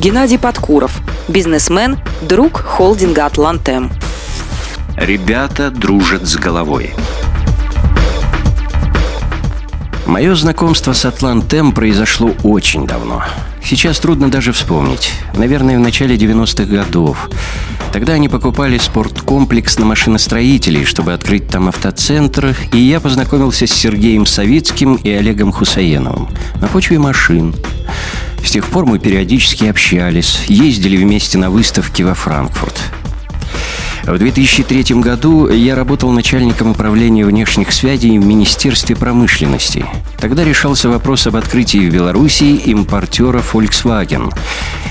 Геннадий Подкуров, бизнесмен, друг холдинга «Атлантем». Ребята дружат с головой. Мое знакомство с Атлантем произошло очень давно. Сейчас трудно даже вспомнить. Наверное, в начале 90-х годов. Тогда они покупали спорткомплекс на машиностроителей, чтобы открыть там автоцентр, и я познакомился с Сергеем Савицким и Олегом Хусаеновым на почве машин. С тех пор мы периодически общались, ездили вместе на выставки во Франкфурт. В 2003 году я работал начальником управления внешних связей в Министерстве промышленности. Тогда решался вопрос об открытии в Белоруссии импортера Volkswagen.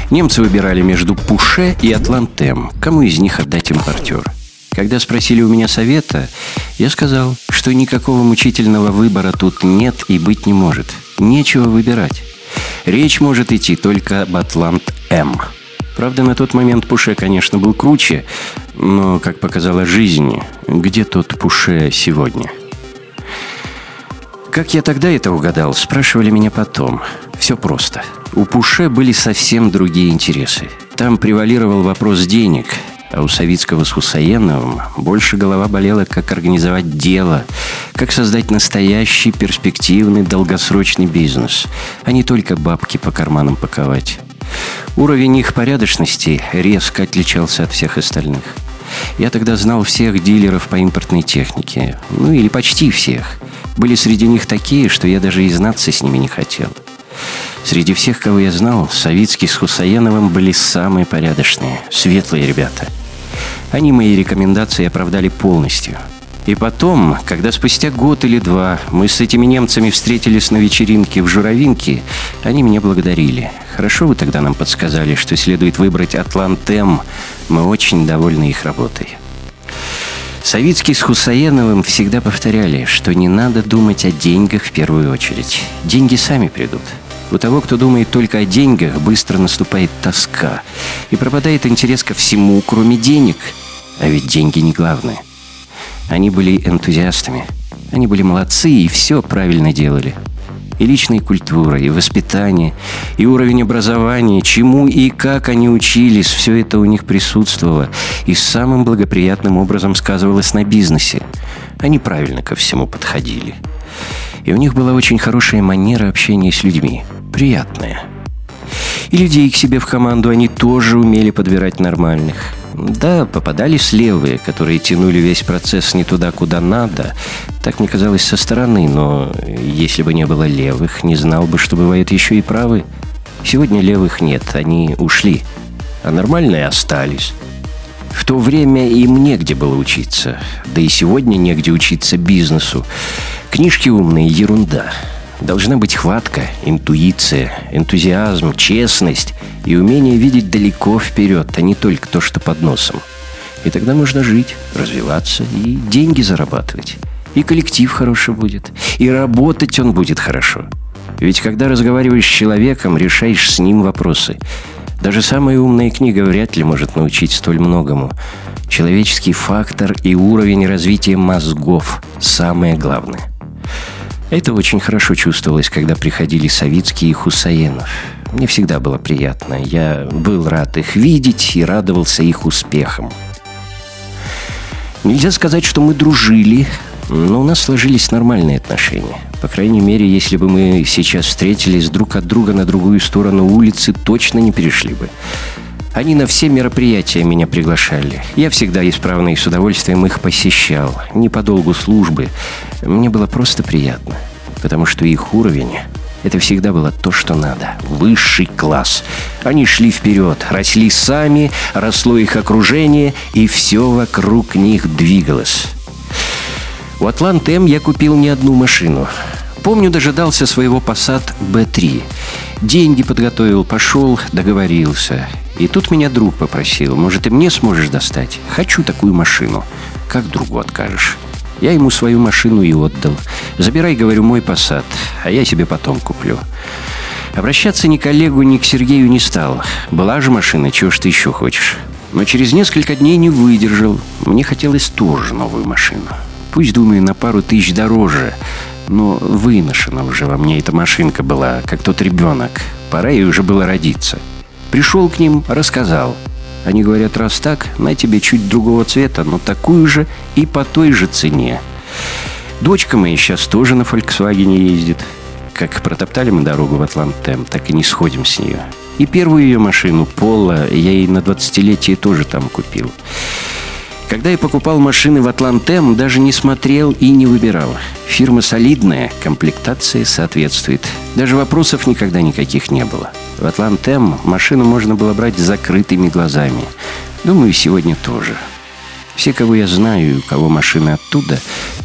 Немцы выбирали между Пуше и Атлантем. Кому из них отдать импортер? Когда спросили у меня совета, я сказал, что никакого мучительного выбора тут нет и быть не может. Нечего выбирать. Речь может идти только об Атлант-М. Правда, на тот момент Пуше, конечно, был круче, но, как показала жизнь, где тот Пуше сегодня? Как я тогда это угадал, спрашивали меня потом. Все просто. У Пуше были совсем другие интересы. Там превалировал вопрос денег, а у Савицкого с Хусаеновым больше голова болела, как организовать дело, как создать настоящий, перспективный, долгосрочный бизнес, а не только бабки по карманам паковать. Уровень их порядочности резко отличался от всех остальных. Я тогда знал всех дилеров по импортной технике. Ну или почти всех. Были среди них такие, что я даже и знаться с ними не хотел. Среди всех, кого я знал, Савицкий с Хусаеновым были самые порядочные, светлые ребята. Они мои рекомендации оправдали полностью – и потом, когда спустя год или два мы с этими немцами встретились на вечеринке в Журавинке, они меня благодарили. Хорошо вы тогда нам подсказали, что следует выбрать Атлантем. Мы очень довольны их работой. Савицкий с Хусаеновым всегда повторяли, что не надо думать о деньгах в первую очередь. Деньги сами придут. У того, кто думает только о деньгах, быстро наступает тоска. И пропадает интерес ко всему, кроме денег. А ведь деньги не главное. Они были энтузиастами. Они были молодцы и все правильно делали. И личная культура, и воспитание, и уровень образования, чему и как они учились, все это у них присутствовало и самым благоприятным образом сказывалось на бизнесе. Они правильно ко всему подходили. И у них была очень хорошая манера общения с людьми. Приятная. И людей к себе в команду они тоже умели подбирать нормальных. Да, попадались левые, которые тянули весь процесс не туда, куда надо. Так мне казалось со стороны, но если бы не было левых, не знал бы, что бывает еще и правы. Сегодня левых нет, они ушли. А нормальные остались. В то время им негде было учиться. Да и сегодня негде учиться бизнесу. Книжки умные – ерунда. Должна быть хватка, интуиция, энтузиазм, честность и умение видеть далеко вперед, а не только то, что под носом. И тогда можно жить, развиваться и деньги зарабатывать. И коллектив хороший будет, и работать он будет хорошо. Ведь когда разговариваешь с человеком, решаешь с ним вопросы. Даже самая умная книга вряд ли может научить столь многому. Человеческий фактор и уровень развития мозгов – самое главное. Это очень хорошо чувствовалось, когда приходили Савицкий и Хусаенов. Мне всегда было приятно. Я был рад их видеть и радовался их успехам. Нельзя сказать, что мы дружили, но у нас сложились нормальные отношения. По крайней мере, если бы мы сейчас встретились друг от друга на другую сторону улицы, точно не перешли бы. Они на все мероприятия меня приглашали. Я всегда исправно и с удовольствием их посещал. Не по долгу службы. Мне было просто приятно. Потому что их уровень — это всегда было то, что надо. Высший класс. Они шли вперед, росли сами, росло их окружение, и все вокруг них двигалось. У Атлант М я купил не одну машину. Помню, дожидался своего Passat B3. Деньги подготовил, пошел, договорился. И тут меня друг попросил, может, и мне сможешь достать? Хочу такую машину. Как другу откажешь? Я ему свою машину и отдал. Забирай, говорю, мой посад, а я себе потом куплю. Обращаться ни к Олегу, ни к Сергею не стал. Была же машина, чего ж ты еще хочешь? Но через несколько дней не выдержал. Мне хотелось тоже новую машину. Пусть, думаю, на пару тысяч дороже. Но выношена уже во мне эта машинка была, как тот ребенок. Пора ей уже было родиться. Пришел к ним, рассказал. Они говорят, раз так, на тебе чуть другого цвета, но такую же и по той же цене. Дочка моя сейчас тоже на «Фольксвагене» ездит. Как протоптали мы дорогу в Атлантем, так и не сходим с нее. И первую ее машину, Пола, я ей на 20-летие тоже там купил. Когда я покупал машины в Атлантем, даже не смотрел и не выбирал. Фирма солидная, комплектация соответствует. Даже вопросов никогда никаких не было. В Атлантем машину можно было брать с закрытыми глазами. Думаю, сегодня тоже. Все, кого я знаю у кого машины оттуда,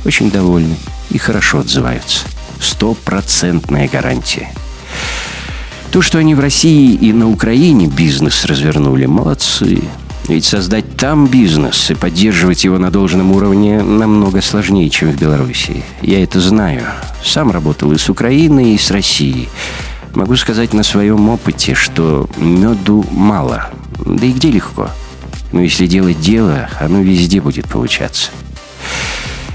очень довольны и хорошо отзываются. Стопроцентная гарантия. То, что они в России и на Украине бизнес развернули, молодцы. Ведь создать там бизнес и поддерживать его на должном уровне намного сложнее, чем в Беларуси. Я это знаю. Сам работал и с Украиной, и с Россией. Могу сказать на своем опыте, что меду мало. Да и где легко. Но если делать дело, оно везде будет получаться.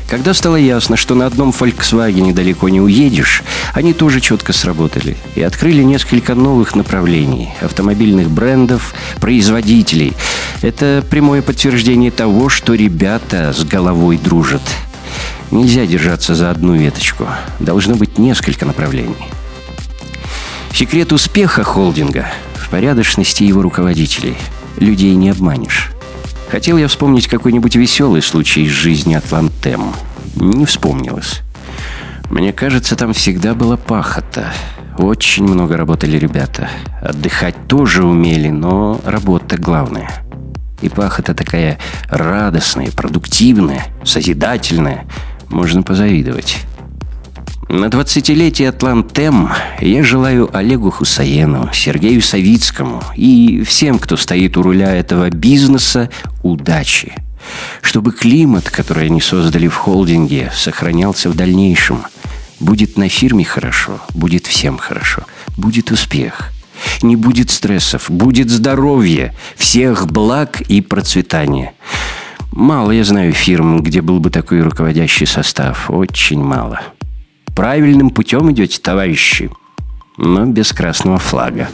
Когда стало ясно, что на одном Volkswagen далеко не уедешь, они тоже четко сработали и открыли несколько новых направлений, автомобильных брендов, производителей. Это прямое подтверждение того, что ребята с головой дружат. Нельзя держаться за одну веточку. Должно быть несколько направлений. Секрет успеха холдинга в порядочности его руководителей. Людей не обманешь. Хотел я вспомнить какой-нибудь веселый случай из жизни Атлантем. Не вспомнилось. Мне кажется, там всегда была пахота. Очень много работали ребята. Отдыхать тоже умели, но работа главная. И пахота такая радостная, продуктивная, созидательная. Можно позавидовать. На 20-летие Атлантем я желаю Олегу Хусаену, Сергею Савицкому и всем, кто стоит у руля этого бизнеса, удачи. Чтобы климат, который они создали в холдинге, сохранялся в дальнейшем. Будет на фирме хорошо, будет всем хорошо, будет успех. Не будет стрессов, будет здоровье, всех благ и процветания. Мало я знаю фирм, где был бы такой руководящий состав. Очень мало. Правильным путем идете, товарищи, но без красного флага.